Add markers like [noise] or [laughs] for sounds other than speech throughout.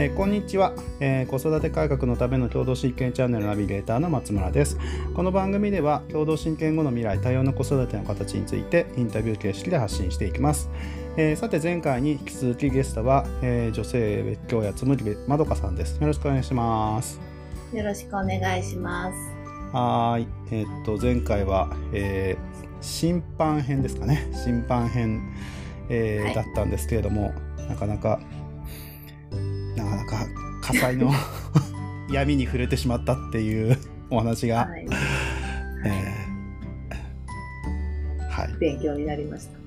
えーこんにちは、えー子育て改革のための共同親権チャンネルナビゲーターの松村です。この番組では共同親権後の未来多様な子育ての形についてインタビュー形式で発信していきます、えーさて前回に引き続きゲストは、えー女性別教やつむりまどかさんです。よろしくお願いします。よろしくお願いします。はーい。えーっと前回は、えー審判編ですかね。審判編、えーはい。だったんですけれどもなかなかなかなか火災の [laughs] 闇に触れてしまったっていうお話が、はい、えーはい。勉強になりました。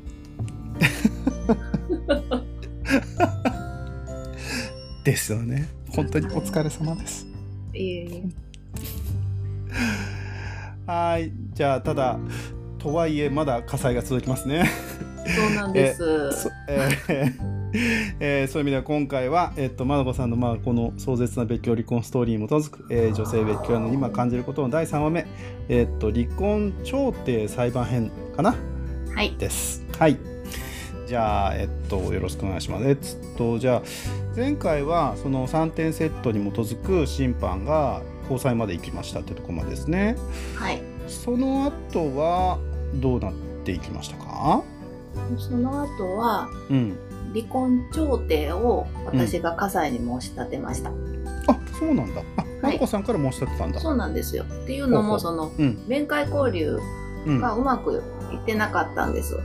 [laughs] ですよね。本当にお疲れ様です。い。えいえ。はーい。じゃあただとはいえまだ火災が続きますねそうなんです。そえー [laughs] えーそういう意味では今回は、えっと、まどこさんの、まあ、この壮絶な別居離婚ストーリーに基づく、えー女性別居の今感じることの第3話目、えっと、離婚調停裁判編かな？はい。です。はい。じゃあ、えっと、よろしくお願いします。えっと、じゃあ、前回はその3点セットに基づく審判が交際まで行きましたってところまでですね。はい。その後はどうなっていきましたか？その後は、うん。離婚調停を私が葛西に申し立てました。あ、そうなんだ。あ、まどこさんから申し立てたんだ。そうなんですよ。っていうのも、その、うん。面会交流うん。あ、がうまくいってなかったんです。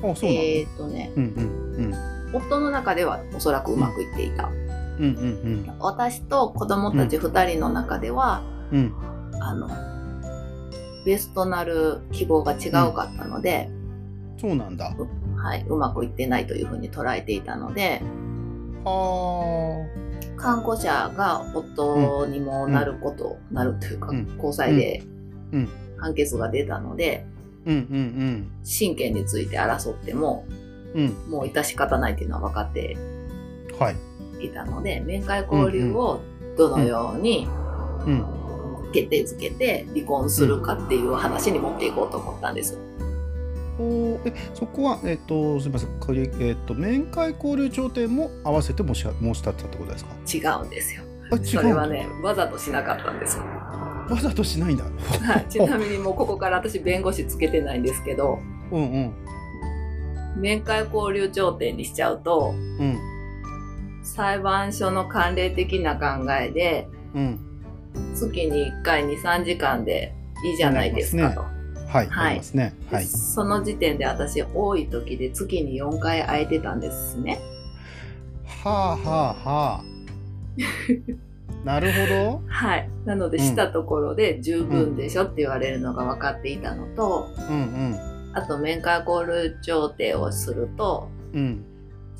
そう。えーっとね、うんうん夫の中ではおそらくうまくいっていた。うん。うんうん私と子供たち2人の中では、うん。うん。あの、ベストなる希望が違うかったので、そうなんだ。はい、うまくいってないというふうに捉えていたので、は看護者が夫にもなること、なるというか、うん交際でうん判決が出たので、あ。うんうん親権について争っても、うん。うん。もう致し方ないというのは分かってはい。いたので、面会交流をどのようにうん。決定づけて離婚するかっていう話に持っていこうと思ったんです。おーえそこは、えっとすみません。これ、えっと面会交流調停も合わせて申し申し立てたってことですか？違うんですよ。あ違うそれはね、わざとしなかったんです。わざとしないんだ。はい、[laughs] ちなみにもうここから私弁護士つけてないんですけど、うんうん。面会交流調停にしちゃうと、うん。裁判所の慣例的な考えで、うん。月に1回2、3時間でいいじゃないですかと。はい、はい。ますね。はい。その時点で私多い時で月に4回空いてたんですね。はあはあはあ。[laughs] なるほはい。なのでうん。したところで十分でしょって言われるのが分かっていたのと、どうん。あと面会交流調停をすると、うん。うん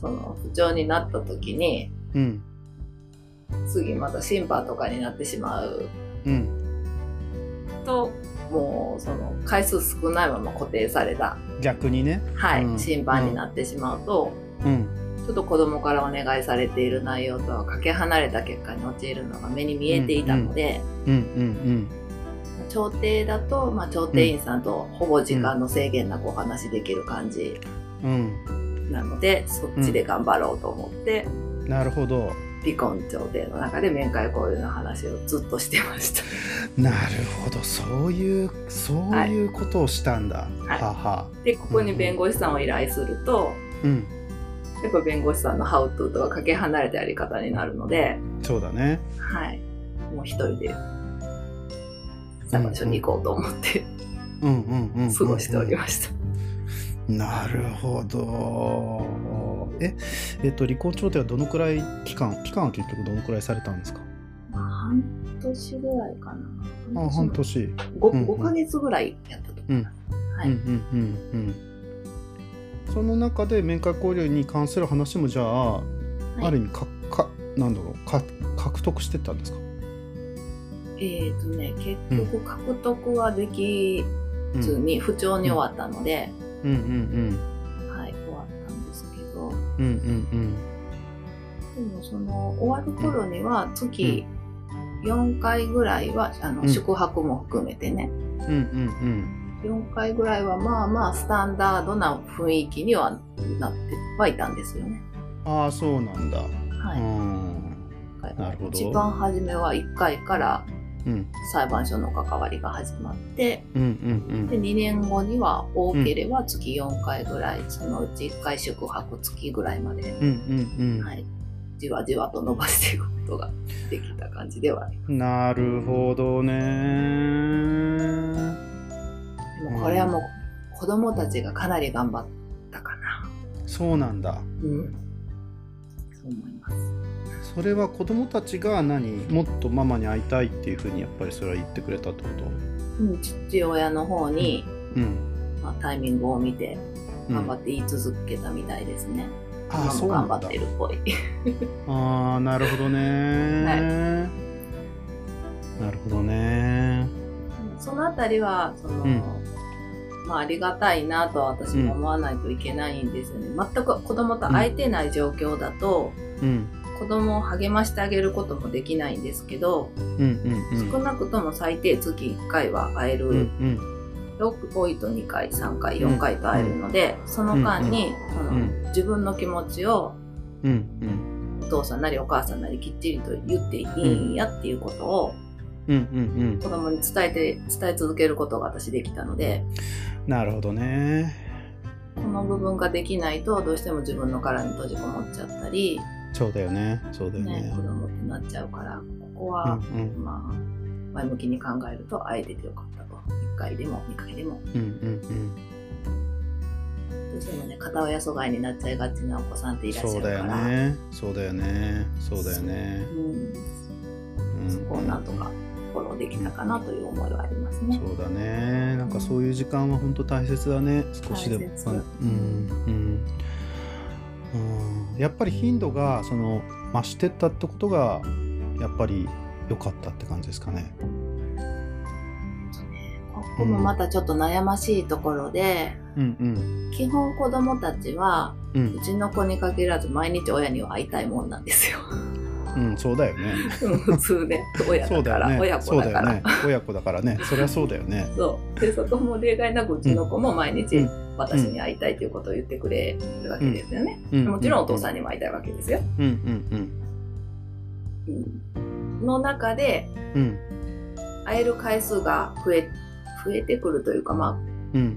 その不調になった時に、うん。次また審判とかになってしまう。うん。と、もうその回数少ないまま固定された、逆にね。はい、うん。審判になってしまうと、うん。ちょっと子供からお願いされている内容とはかけ離れた結果に陥るのが目に見えていたので、うんうん調停だと、まあ、調停員さんとほぼ時間の制限なくお話できる感じうん。なので、そっちで頑張ろうと思って、うんなるほど離婚調停の中で面会交流の話をずっとしてました。なるほど。そういうそういうことをしたんだ、はい。はは。で、ここに弁護士さんを依頼すると、うん。やっぱ弁護士さんのハウトゥーとはかけ離れたやり方になるので、そうだね。はい。もう一人で裁判所に行こうと思ってうん。過ごしておりました。なるほど。ええっと離婚調停はどのくらい期間期間は結局どのくらいされたんですか？半年ぐらいかな。あ半年 5, うんうん。5ヶ月ぐらいやったと思います。はい。うんうんうんうん。その中で面会交流に関する話もじゃあ、い。ある意味かかなんだろうか獲得してったんですか、えっ、とね、結局獲得はできうん、ずに不調に終わったので、うん。うんはい、うんうんうん。でもその終わる頃には月4回ぐらいは、あの、うん。宿泊も含めてね、うんうんうん。4回ぐらいはまあまあスタンダードな雰囲気にはなってはいたんですよね。ああそうなんだ。はい。うん。なるほど。一番初めは1回からうん裁判所の関わりが始まって、うんうんで2年後には多ければ月4回ぐらい、そのうち1回宿泊月ぐらいまで、うんうんうんはい、じわじわと伸ばしていくことができた感じではありまなるほどねす。でもこれはもう子供たちがかなり頑張ったかな。そうなんだうん。それは子供たちが何？もっとママに会いたいっていうふうにやっぱりそれは言ってくれたってこと？うん、父親の方に、うん、まあ、タイミングを見てうん。頑張って言い続けたみたいですね。ああ今も頑張そうなんだ。ってるっぽい。ああなるほどね、なるほどね。そのあたりは、その、うん。まあありがたいなとは私も思わないといけないんですよね。全く子供と会えてない状況だと、うん子供を励ましてあげることもできないんですけど、うんうんうん。少なくとも最低月1回は会える、うんうん。多いと2回、3回、4回と会えるので、その間に、そのうん。自分の気持ちをうんうん。お父さんなりお母さんなりきっちりと言っていいんやっていうことをうんうんうん。子供に伝えて、伝え続けることが私できたので、なるほどね。この部分ができないとどうしても自分の殻に閉じこもっちゃったり、そうだよね。そうだよね。ね、子供ってなっちゃうから、ここうんは、うん。まあ、前向きに考えると会えててよかったと。1回でも2回でも。うんうんどうしてもね、片親阻害になっちゃいがちなお子さんってうんいらっしそうだよゃるから、ね。そうだよね。そうだよね。うん、うん。そこをなんとかフォローできたかなという思いはありますね。そうだね。なんかそういう時間は本当大切だね。少しでも。うん。うん。うんやっぱり頻度がその増してったってことがやっぱり良かったって感じですかね。ここもまたちょっと悩ましいところで、うん基本子供たちは、うん。ううんちの子に限らず毎日親には会いたいもんなんですよ。うんそうだよね。うん普通ね、親だから、ね。親子だから。ね。親子だからね。そりゃそうだよね。そう。で、そこも例外なくうちの子も毎日うん私に会いたいということを言ってくれるわけですよね。うん。もちろんお父さんにも会いたいわけですよ。うん。うん。うん。の中で会える回数が増え、増えてくるというか、まうん。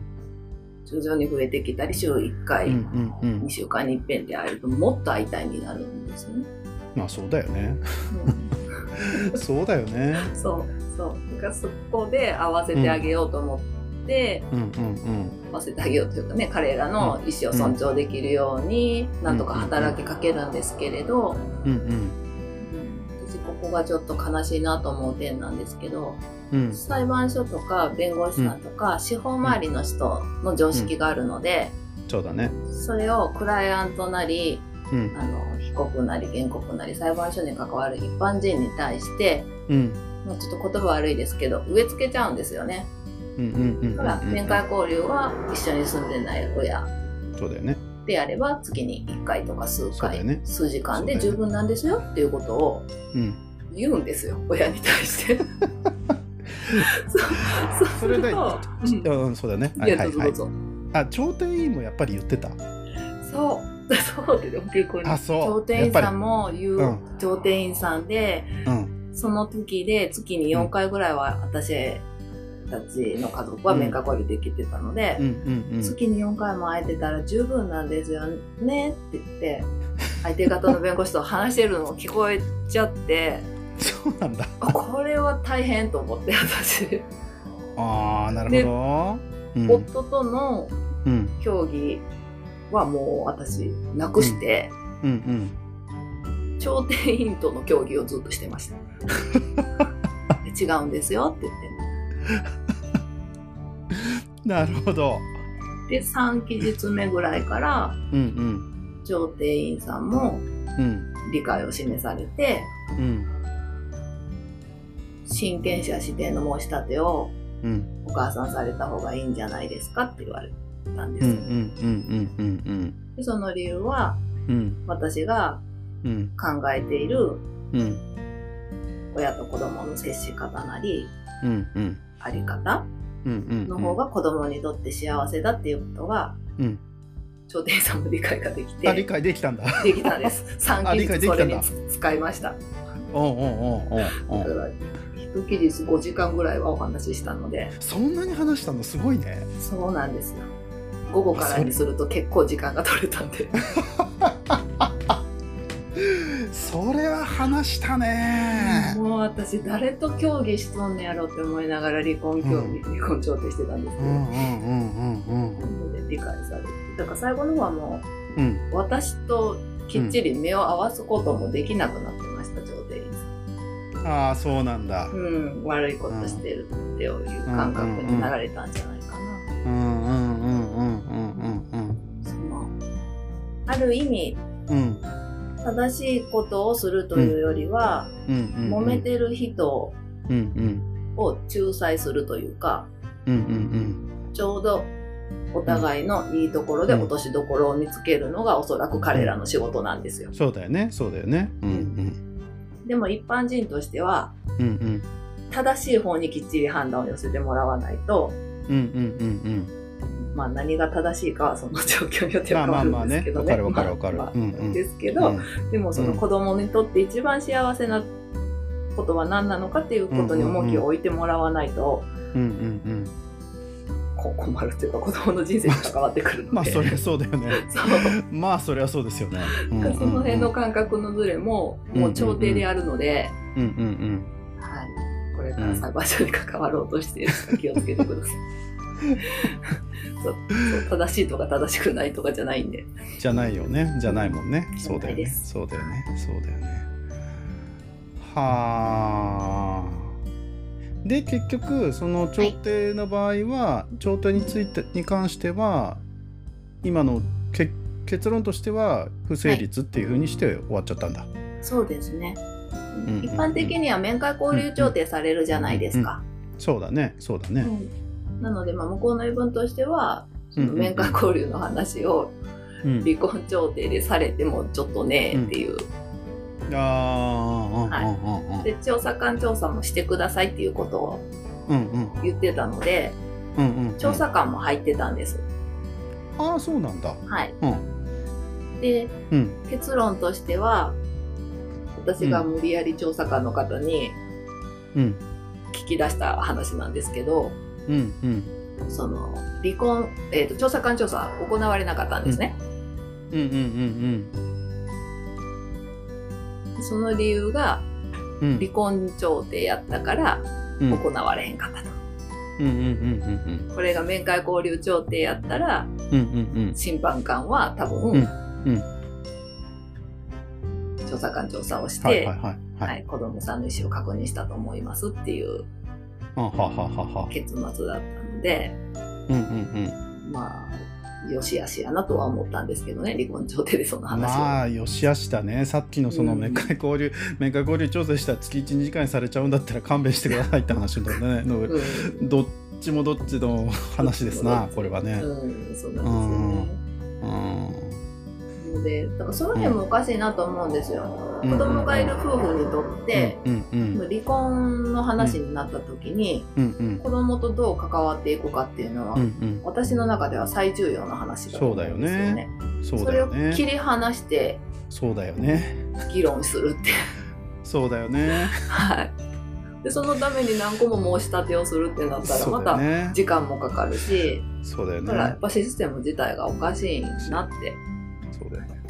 あ、徐々に増えてきたり、週1回、うん。うん。うん。2週間に一遍で会えるともっと会いたいになるんですよね。まあそうだよね。うん。[laughs] そうだよね。そう、そう。だからそこで合わせてあげようと思っ合わせてあげようというかね、彼らの意思を尊重できるように、なんとか働きかけるんですけれど、うんうんうん。私ここがちょっと悲しいなと思う点なんですけど、うん。裁判所とか弁護士さんとか、司法周りの人の常識があるので、そうだね。それをクライアントなり、うん。あの、被告なり原告なり裁判所に関わる一般人に対して、うん。もうちょっと言葉悪いですけど、植え付けちゃうんですよね。うんうんうんうんだから、面会交流は一緒に住んでない親そうだよね。であれば、月に1回とか数回、ね。数時間で十分なんですよっていうことをうん。言うんですよ、親に対して。[laughs] そうそれでそうんそうだね。うんいや、どうぞ。あ調停委員もやっぱり言ってた？そう、[laughs] そうで、結構あそう。調停員さんも言う、うん調停員さんで、うん。その時で月に4回ぐらいは私たちの家族は面会交流できてたので、うんうんうん。月に4回も会えてたら十分なんですよねって言って、[laughs] 相手方の弁護士と話してるのを聞こえちゃって、そうなんだ。あこれは大変と思って私、ああなるほど。うん。夫とのうん協議はもう私なくして、うん。うん調停員との協議をずっとしてました。[laughs] 違うんですよって言って。[laughs] なるほど。で、3期日目ぐらいから、うん調停員さんもうん。うん理解を示されて、うん。親権者指定の申し立てをうん。お母さんされた方がいいんじゃないですかって言われたんです。うんうんうんうんうん。でその理由は、うん。私がうん。考えているうん。親と子供の接し方なり、うんうんあり方の方が子供にとって幸せだっていうことが、うん。調停員さんも理解ができあ理て、解できたんだ。できたんです。[laughs] 3あ理期解できたんだ。それにつ使いました。おうおうおうおうだから一記事5時間ぐらいはお話ししたので。そんなに話したの？すごいね。そうなんですよ。午後からにすると結構時間が取れたんで [laughs] それは話したね。もう私誰と協議しとんねやろって思いながら離婚協議、離婚調停してたんですけど、うんうんうんうん。うん理解されて。だから最後の方はもうん。う私ときっちり目を合わすこともできなくなってました、調停員さんああそうなんだ。うん、悪いことしてるっていう感覚になられたんじゃないかな。うんうんうんうんうんうんそのある意味うんうん正しいことをするというよりは、うんうん揉めてる人うんうん。を仲裁するというかうんうんちょうどお互いのいいところで落としどころを見つけるのがおそらく彼らの仕事なんですよ。そうだよねそうだよね。うんでも一般人としてはうんうん。うん正しい方にきっちり判断を寄せてもらわないと、うんうんうんまあ、何が正しいかはその状況によっては変わるんまあまあまあですけどね。ねわかるわかるわかる。まあまあうんうん。ですけど、うん。でもその子供にとって一番幸せなことは何なのかっていうことに重きを置いてもらわないと、うんうんうん。こう困るというか子供の人生に関わってくるので。まあそりゃそうだよね。まあそりゃそうですよね。うんうんうん。その辺の感覚のズレももう調停であるので、うんうんはい、これから裁判所に関わろうとしている気をつけてください。[laughs] そう正しいとか正しくないとかじゃないんで。うんじゃないよね。じゃないもんね。そうだよね。そうだよね。そうだよね。はあ。で結局その調停の場合は、調停についてに関しては今のけ結論としては不成立っていうふうにして終わっちゃったんだ、そうですね。んうん一般的には面会交流調停されるじゃないですか。そうだね。そうだね、うんなので、まあ、向こうの言い分としては、その面会交流の話をうん。離婚調停でされてもちょっとねっていう。うんうんうんで、調査官調査もしてくださいっていうことを言ってたので、うんうんうん。調査官も入ってたんです。ああそうなんだ。はい。うん。で、うん。結論としては、私が無理やり調査官の方にうん。聞き出した話なんですけど、うんうん。その、離婚、えっ、と、調査官調査は行われなかったんですね。うんうんうんその理由が、うん。うん離婚調停やったからうん。行われへんかったと。うんうんうんうんこれが面会交流調停やったら、うんうんうん。審判官は多分、うんうん。調査官調査をして、はいはいはいははいい子供さんの意思を確認したと思いますっていう結末だったので、うんうんまあ、よしあしやなとは思ったんですけどね、離婚調停でそのうん話を。まあよしあしだね。さっきのそのうん。面会交流、面会交流調査したら月1、2時間にされちゃうんだったら勘弁してくださいって話だね。のうん。どっちもどっちの話ですなこれはね。うん、そうなんですよね。うん。ので、だからその辺もおかしいなと思うんですよ。うん子供がいる夫婦にとって、離婚の話になった時に、子供とどう関わっていくかっていうのは、私の中では最重要な話だと思うんですよね。それを切り離してそうだよね。議論するって。そうだよね。はい。で、そのために何個も申し立てをするってなったら、また時間もかかるし、そうだよね。だからやっぱシステム自体がおかしいなって。そうだよね。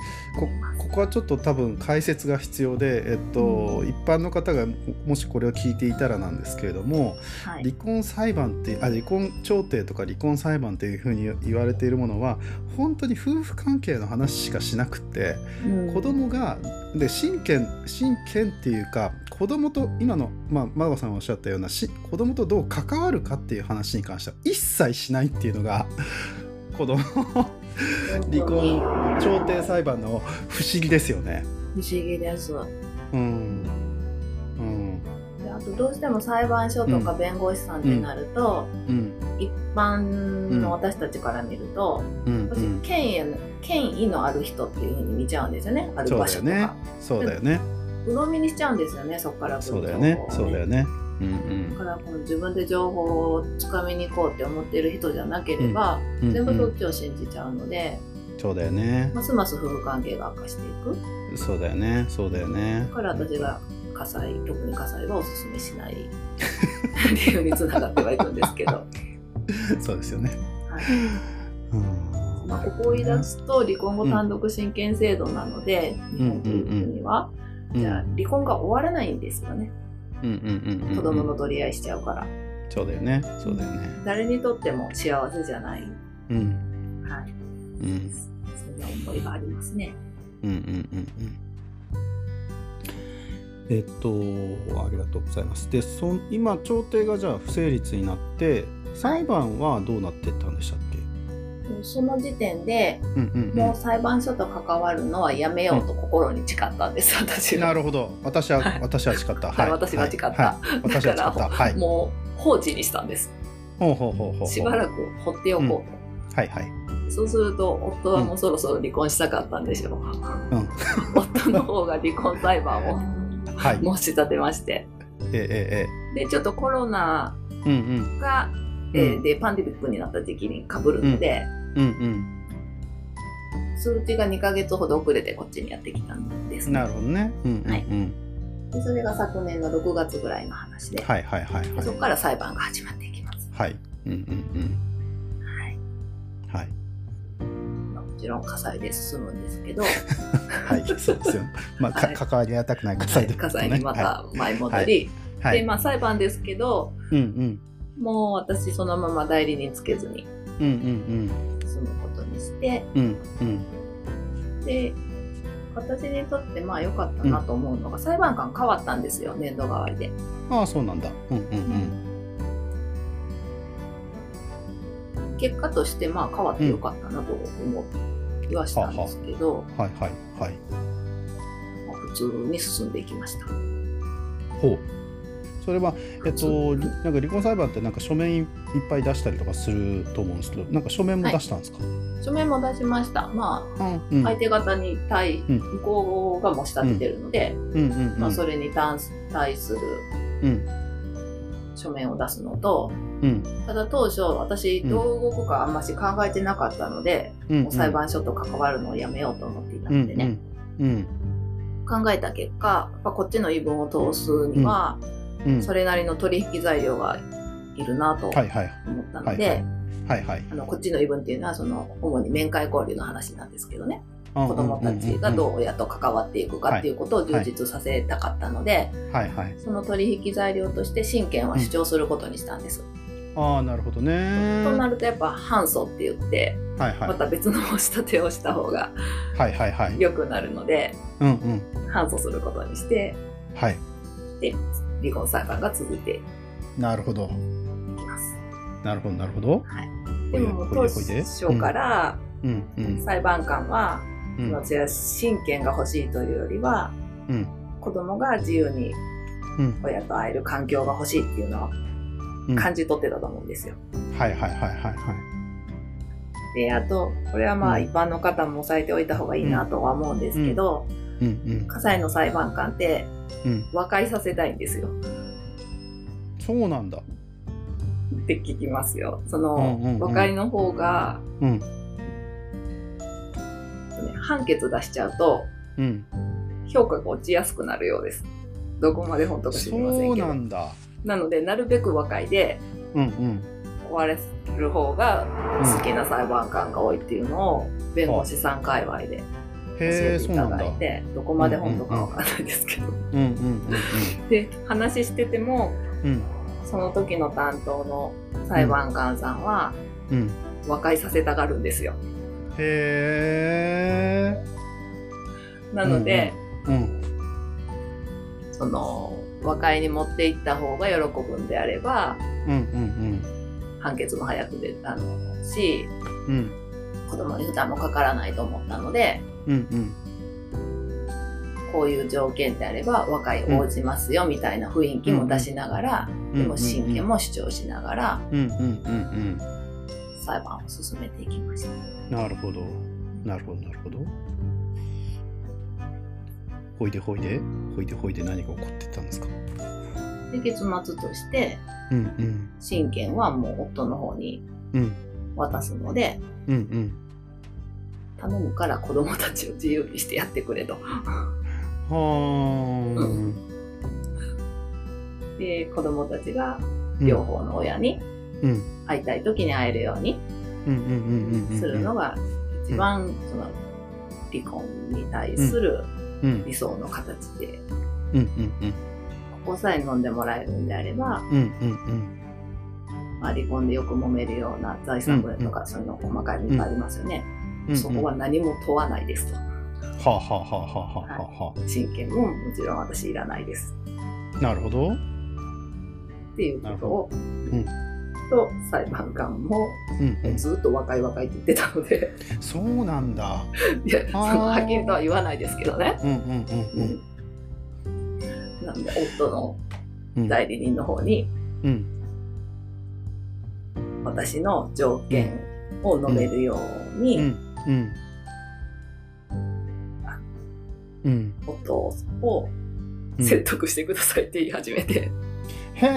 ここはちょっと多分解説が必要で、えっと、一般の方がももしこれを聞いていたらなんですけれども、はい。離婚裁判ってあ離婚調停とか離婚裁判っていうふうに言われているものは本当に夫婦関係の話しかしなくってうん子供がで親権親権っていうか子供と今の、まあ、マゴさんがおっしゃったようなし子供とどう関わるかっていう話に関しては一切しないっていうのが子供 [laughs] 離婚調停裁判の不思議ですよね。不思議です。うん。うん。であとどうしても裁判所とか弁護士さんってなると、うん。一般の私たちから見ると、私うん。うん。権威の権威のある人っていうふうに見ちゃうんですよね。あるそう場所とか、だよね。そうだよね。鵜呑みにしちゃうんですよねそこからそうだよね。そうだよねうんだからこの自分で情報をつかみに行こうって思ってる人じゃなければ、うん。全部うん。そっちを信じちゃうので、そうだよね。ますます夫婦関係が悪化していく。そうだよね。そうだよね。だから私が火災特に火災はおすすめしない。理由につながってはいくんですけど、は [laughs] そうですよね。い。うん。まあ、ここを言い出すと離婚後単独親権制度なので、日本という国は、じゃあ離婚が終わらないんですよね。うんうんうんうん子供の取り合いしちゃうからそうだよね。そうだよね。誰にとっても幸せじゃない、うんはい、うんそんな思いがありますね。うんうんうんうん。えっとありがとうございます。でそん今調停がじゃあ不成立になって裁判はどうなってったんでしたっけ？その時点でもう裁判所と関わるのはやめようと心に誓ったんです、私は。なるほど。私は、はい私は誓った。はい私が誓ったはい私は誓った。はい。もう放置にしたんです。ほうほうほうほう。しばらく放っておこうと。はいはい。そうすると夫はもうそろそろ離婚したかったんでしょう。うん夫の方が離婚裁判をはい。申し立てまして。えええで、ちょっとコロナえええ。うんうんで、パンデミックになった時期に被るので、うん数値が2ヶ月ほど遅れてこっちにやってきたんです、うん。なるほどね。うんうんうん。はいでそれが昨年の6月ぐらいの話で、はいはいはいはいでそこ。から裁判が始まっていきます。はい。うんうんはい。うん。はい。まあもちろん火災で進むんですけど、[laughs] はい。そうですよ。まあ、かはい関わりがたくない火はい災ですね。火災にまた前戻り、はい。で、まあ裁判ですけど、うんうん。もう私そのまま代理人つけずにうんうん進むことにして、うん。うんうん。で、私にとってまあ良かったなと思うのが、裁判官変わったんですよ、年度代わりで。ああ、そうなんだ。うんうん結果としてまあ変わって良かったなと思いはしたんですけど、うん。はいはいはい。まあ普通に進んでいきました。ほう。それは、えっと、なんか離婚裁判ってなんか書面いっぱい出したりとかすると思うんですけど、なんか書面も出したんですか、書面も出しました。まあ、うん、相手方に対、うん。向こうが申し立ててるので、うん。うん。うん。まあ、それに対するうん。書面を出すのと、うん。ただ当初私どう動くかあんまし考えてなかったので、うん。もう裁判所と関わるのをやめようと思っていたのでね、うん。うん。考えた結果、こっちの言い分を通すには、うん。うん。それなりの取引材料がいるなと。思ったので、はいはいはい。あのこっちの言い分っていうのはその主に面会交流の話なんですけどね、子子供たちがどう親と関わっていくかっていうことを充はい実させたかったので、はいはい。その取引材料として親権は主張することにしたんです。ああ、なるほどね。となるとやっぱ反訴って言ってはいはい。また別の申し立てをした方がはいはいはい。良くなるのでうんうん。反訴することにしてはい。で離婚裁判が続いていなるほど。なるほどなるほど。でも当ほいでほいで初からうんうん。裁判官は、うん親権が欲しいというよりはうん子供が自由にうん。親と会える環境が欲しいっていうのはうん感じ取ってたと思うんですよ。はいはいはいはいはい。であとこれはまあうん一般の方も押さえておいた方がいいなとは思うんですけど、うんうん。火災の裁判官ってうん。和解させたいんですよそうなんだ。って聞きますよ。その、うんうんうん和解の方が、うん。ね判決出しちゃうとうん。評価が落ちやすくなるようです。どこまで本当か知りませんけど。なんだ。なのでなるべく和解でうんうん。終わらせる方が好きな裁判官が多いっていうのを弁護士さん界隈で教へええ、ていうただ。だいてどこまで本当かわかんないですけど。で話しててもうんうん。その時の担当の裁判官さんはうん。うん。和解させたがるんですよ。へえ。なので、うん。その和解に持っていった方が喜ぶんであればうんうん判決も早く出たのしうん。うん。子供に負担もかからないと思ったのでうんうん。こういう条件であれば和解応じますよみたいな雰囲気も出しながら、でも親権も主張しながらうんうんうん裁判を進めていきました。うん。なるほど。なるほど、なるほど。ほいでほいで、ほいでほいで何が起こってたんですか？で結末としてうんうん。親権はもう夫の方にうん渡すのでうんうん。頼むから子供たちを自由にしてやってくれと。はー。で、子供たちがうん両方の親にうん。会いたい時に会えるようにするのが一番その離婚に対するうん。理想の形で、ここさえ飲んでもらえるんであれば、まあ、離婚でよく揉めるような財産分とかそういうの細かいのいっぱいありますよね。うんそこは何も問わないですと。はあはあはあはあはあは親権ももちろん私いらないです。あなるほど。っていうことを、ん。と裁判官もうずっと若い若いって言ってたので、そうなんだ。[laughs] いや、そのはっきりとは言わないですけどね。うんうんうんなんで、夫のうん代理人の方に、うん。私の条件を述べるように、うんうん。うん。夫をうん説得してくださいって言い始めて、へ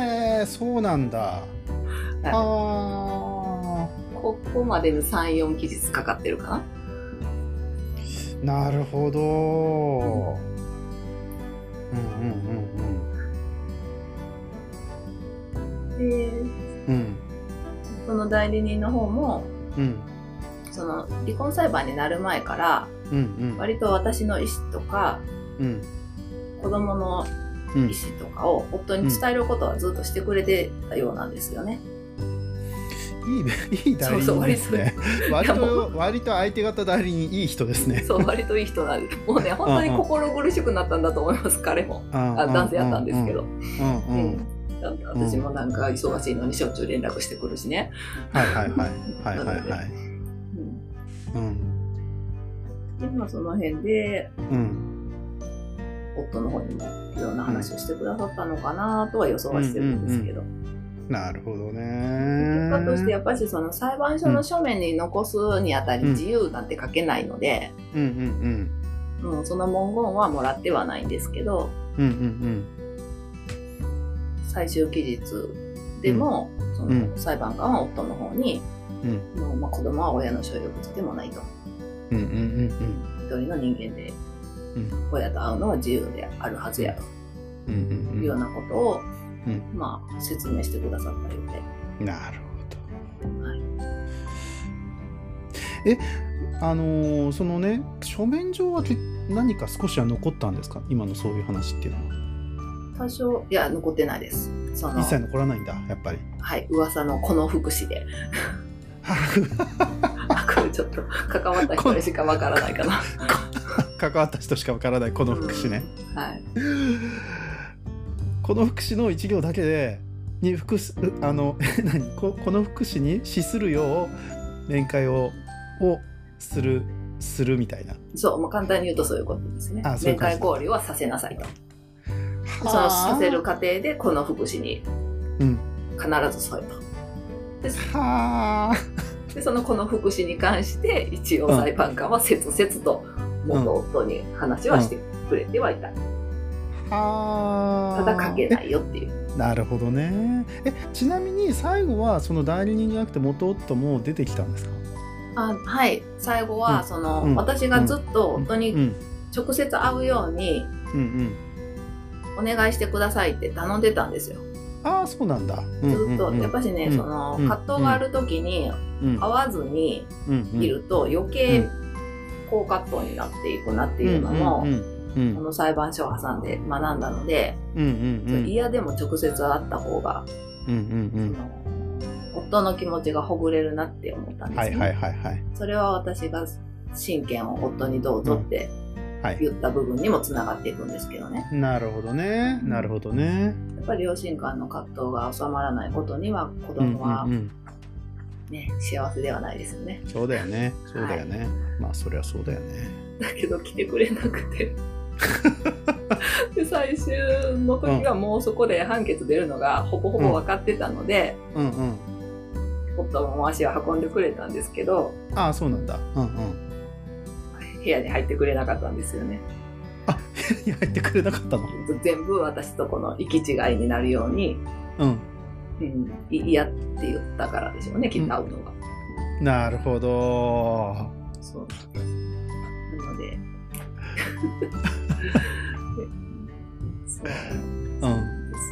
えそうなんだ。はい。あここまでに3、4期日かかってるかーなるほど。うんうんな。で、うん。うんうん。その代理人の方も、うんその離婚裁判になる前から、割と私の意思とか、うん。子供のうん。意思とかを夫に伝えることはずっとしてくれてたようなんですよね。いいいい代理人ですね。割と。割と相手方代理人いい人ですね。そう、割といい人なんです。もうね、本当に心苦しくなったんだと思います、彼も。ああ男性やったんですけど。私もなんか忙しいのにしょっちゅう連絡してくるしね。はいはいはい。はいはいはい [laughs] うん。うんで、まあその辺で、うん夫の方にもいろんな話をしてくださったのかなとは予想はしてるんですけど。なるほど結ね果としてやっぱりその裁判所の書面に残すにあたりうん自由なんて書けないので、うんうんうん、その文言はもらってはないんですけど、うんうんうん。最終期日でも、そうん。の裁判官は夫の方に、うん。もうまあ子供は親の所有物でもないと。うんうんうん一人の人間でうん。親と会うのは自由であるはずやと。うんうんいうようなことを、うん。まあ説明してくださったようで。なるほど。はい。えあのーそのね書面上はけ何か少しは残ったんですか？今のそういう話っていうのは。多少、いや、残ってないです。その一、切残らないんだやっぱり。はい、噂のこの福祉で。あ、これちょっと関わった人しかわからないかな。関わった人しかわからないこの福祉ね、はい。この福祉の一行だけでに福祉あの [laughs] 何？ここの福祉に資するよう面会ををするするみたいなそう、まあ、簡単に言うとそういうことですね面会交流はさせなさいと。そのさせる過程でこの福祉にうん必ず添えと。ではあ。でそのこの福祉に関して一応裁判官は切々と元夫に話はしてくれてはいた。はあ。ただ書けないよっていう。なるほどね。えちなみに最後はその代理人じゃなくて元夫も出てきたんですか？あはい。最後は、うん。その、うん。私がずっと夫にうん。直接会うようにお願いしてくださいって頼んでたんですよ。ああそうなんだ。ずっと、やっぱしね、うん。そのうん。葛藤がある時にうん。会わずにうんうん。いると余計高葛藤になっていくなっていうのも、うんうんうん。この裁判所を挟んで学んだので、うんうんうん。嫌でも直接会った方が、うんうんその夫の気持ちがほぐれるなって思ったんですね。はいはいはいはい。それは私が親権を夫にどうぞってはい言った部分にもつながっていくんですけどね。なるほどね。なるほどね。やっぱり両親間の葛藤が収まらないことには子うんうん供はうん。ね、幸せではないですよね。そうだよね。そうだよね。まあそりゃそうだよね。だけど来てくれなくて。[laughs] で最終の時はもうそこで判決出るのがほぼほぼ分かってたので、うんうん。夫も足を運んでくれたんですけどああそうなんだ。うんうん部屋に入ってくれなかったんですよね。あいや入ってくれなかったの？全部私とこの行き違いになるように、うん。うん、い嫌って言ったからでしょうねきっと会うのが、なるほど。そう。なので。で [laughs] そううんです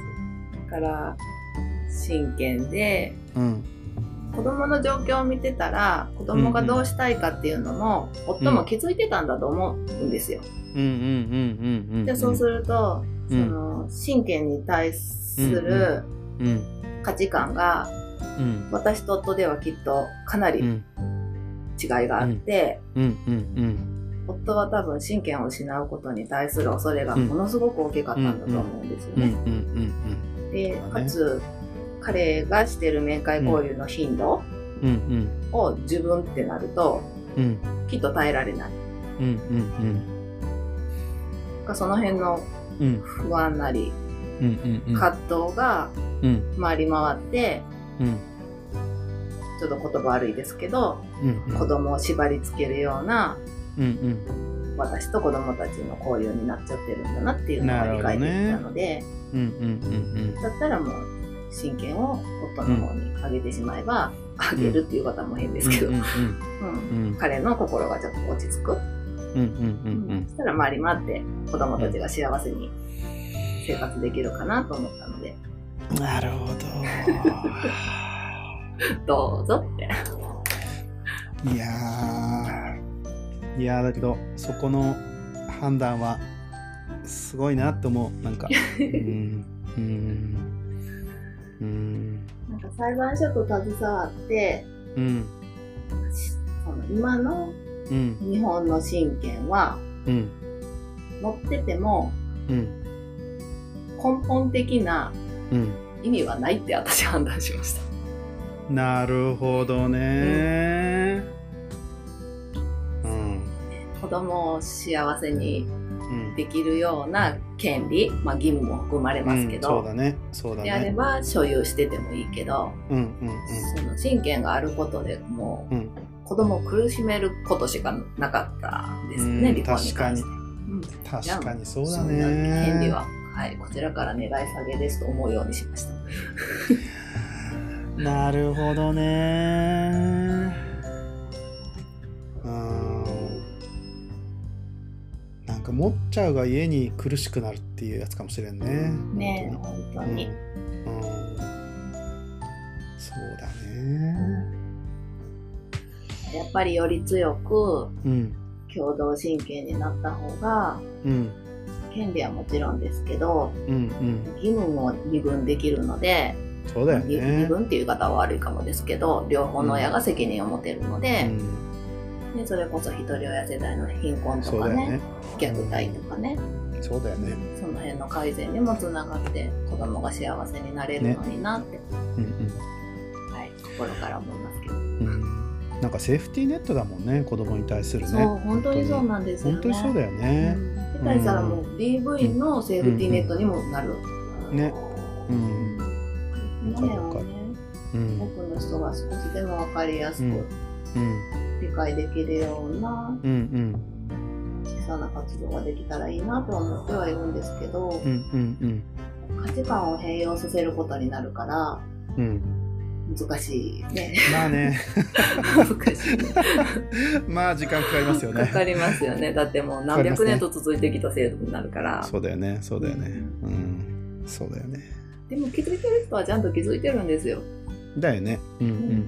から真剣でうん子供の状況を見てたら子供がどうしたいかっていうのも、夫も気づいてたんだと思うんですよ。うんうんうんうんうんでそうすると、うん。その真剣に対するうん価値観がうん。私と夫ではきっとかなりうん。違いがあって、うんうん夫は多分真剣を失うことに対する恐れがものすごく大きかったんだと思うんですようんうんね。うん。でかつ彼がしてる面会交流の頻度うん。うん。を自分ってなるとうんきっと耐えられない。うん。うん。その辺のうん不安なりうん。うん。葛藤がうん。回り回ってうんちょっと言葉悪いですけどうん。子供を縛り付けるようなうんうん私と子供たちの交流になっちゃってるんだなっていうのが理解できたので、うん。うん。うん。だったらもう親権を夫の方にあげてしまえば、あげるっていう方も変ですけど、彼の心がちょっと落ち着く、そしたら回り回って子供たちが幸せに生活できるかなと思ったので、うんなるほど。[laughs] うぞって。どいやー。いやーだけどそこの判断はすごいなって思う。なんか [laughs] うん。うんうん。なんか裁判所と携わってうん。その今のうん日本の親権はうん持っててもうん根本的なうん意味はないって私判断しました。なるほどね。うん。子供を幸せにうんできるような権利、まあ、義務も含まれますけど、うんそうだね。そうだであれねば所有しててもいいけど、うんうんその親権があることでもうん。うんう子供を苦しめることしかなかったんですね、うん離婚に関して。うん。確かにそうだね。権利は、はい、こちらから願い下げですと思うようにしました。[laughs] なるほどね。う [laughs] んなんか持っちゃうが家に苦しくなるっていうやつかもしれんね。ね。え、本本当に。うん、うん、そうだね。やっぱりより強くうん。共同親権になった方が、うん。権利はもちろんですけど、うんうん。義務も二分できるので、そうだよ二ね二分っていう言い方は悪いかもですけど、両方の親が責任を持てるので、うんね、それこそ一人親世代の貧困とかねね。虐待とかね。そうだよね。その辺の改善にもつながって子供が幸せになれるのになって、うんはい、心から思いますけど、うん。うんなんかセーフティーネットだもんね子供に対するね。そう本当にそうなんですよね。本当にそうだよね、うん。下手したらもう DV のセーフティーネットにもなる、ね。うんこの辺をね。うん。多くの人が少しでも分かりやすく。うん理解できるようなうんうん。小さな活動ができたらいいなとは思ってはいるんですけど、うんうん価値観を変容させることになるからうん。うん難しいね。まあね。[laughs] 難しいね。[laughs] まあ時間かかりますよね。かかりますよね。だってもう何百年と続いてきた制度になるから、そうだよね。そうだよね。うん。そうだよね。でも気づいてる人はちゃんと気づいてるんですよ。だよね。うんうんうんうん。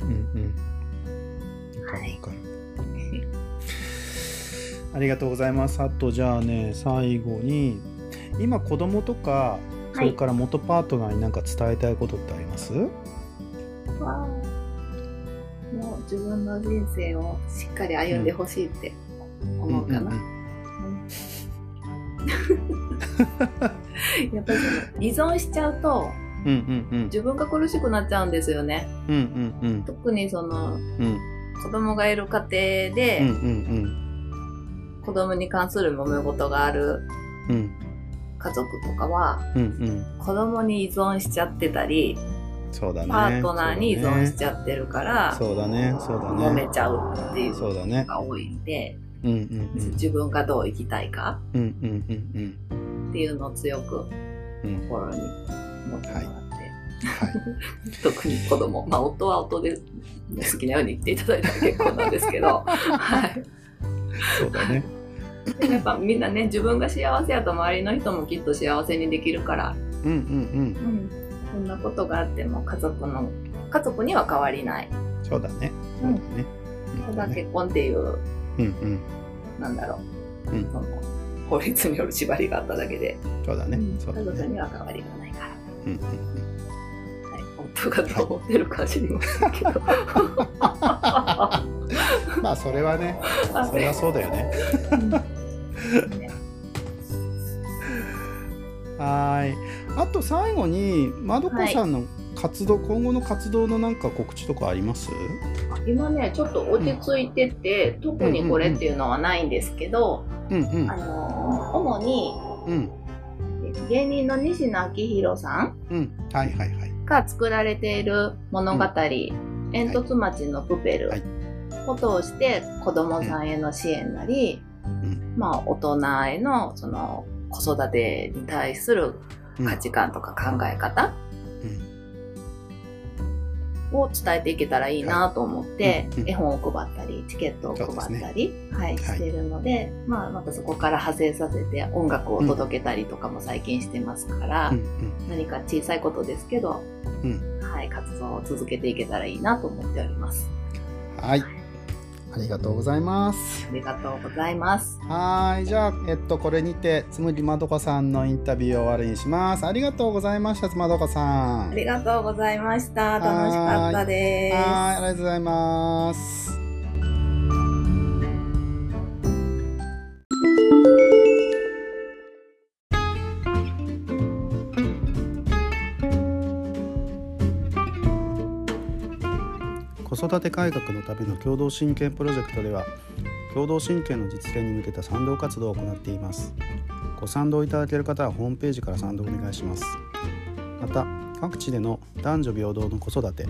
はいるわかるありがとうございます。あとじゃあね最後に今子供とかそれから元パートナーに何か伝えたいことってあります、わあもう自分の人生をしっかり歩んでほしいって思うかな、んん [laughs] やっぱりその依存しちゃうとうんうんうん。自分が苦しくなっちゃうんですよね。うんうんうん。特にそのうん。子供がいる家庭で、うんうん子供に関する揉め事がある家族とかはうんうん。子供に依存しちゃってたりそうだね。パートナーに依存しちゃってるから、そうだね。そうだ揉ねめちゃうっていうのそうだね。が多いんで、うんうんうん。自分がどう生きたいかうんうんうんうん。っていうのを強くうん。心に持ってもらって、はい。[laughs] 特に子供。まあ夫は夫で好きなように生きていただいたら結構なんですけど、[laughs] はい、そうだね。やっぱみんなね自分が幸せやと周りの人もきっと幸せにできるから、うんうんうん、そんなことがあっても家族の家族には変わりない。そうだね。そうだね、ただ結婚っていううんうん。なんだろう、うん。その法律による縛りがあっただけで、そうだね、うん。そうだ家族ねには変わりがないから、うんうんうん。はい、夫がどう思ってるか知りませんけど、[laughs] まあそれはねそれはそうだよね。ねはーい。あと最後にまどこさんの活動、今後の活動のなんか告知とかあります？今ねちょっと落ち着いてて、特にこれっていうのはないんですけど、うんうん。あのー主にうん。芸人の西野昭弘さんうん。はいはいはいが作られている物語「煙突町のプペル。はい」を通して子供さんへの支援なり、うん。まあ大人へのその子育てに対するうん価値観とか考え方うんを伝えていけたらいいなと思って、うんうん絵本を配ったりチケットを配ったり、はい、はいしてるので、まあ、またそこから派生させて音楽を届けたりとかも最近してますから、うん何か小さいことですけど、うん。はい、活動を続けていけたらいいなと思っております。うんはいありがとうございますありがとうございます。はーいじゃあえっとこれにてつむりまどこさんのインタビューを終わりにしますありがとうございましたつまどこさんありがとうございました。楽しかったです。はいありがとうございます育て改革のための共同親権プロジェクトでは共同親権の実現に向けた賛同活動を行っています。ご賛同いただける方はホームページから賛同お願いします。また各地での男女平等の子育て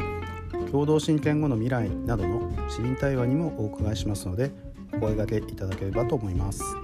共同親権後の未来などの市民対話にもお伺いしますのでお声掛けいただければと思います。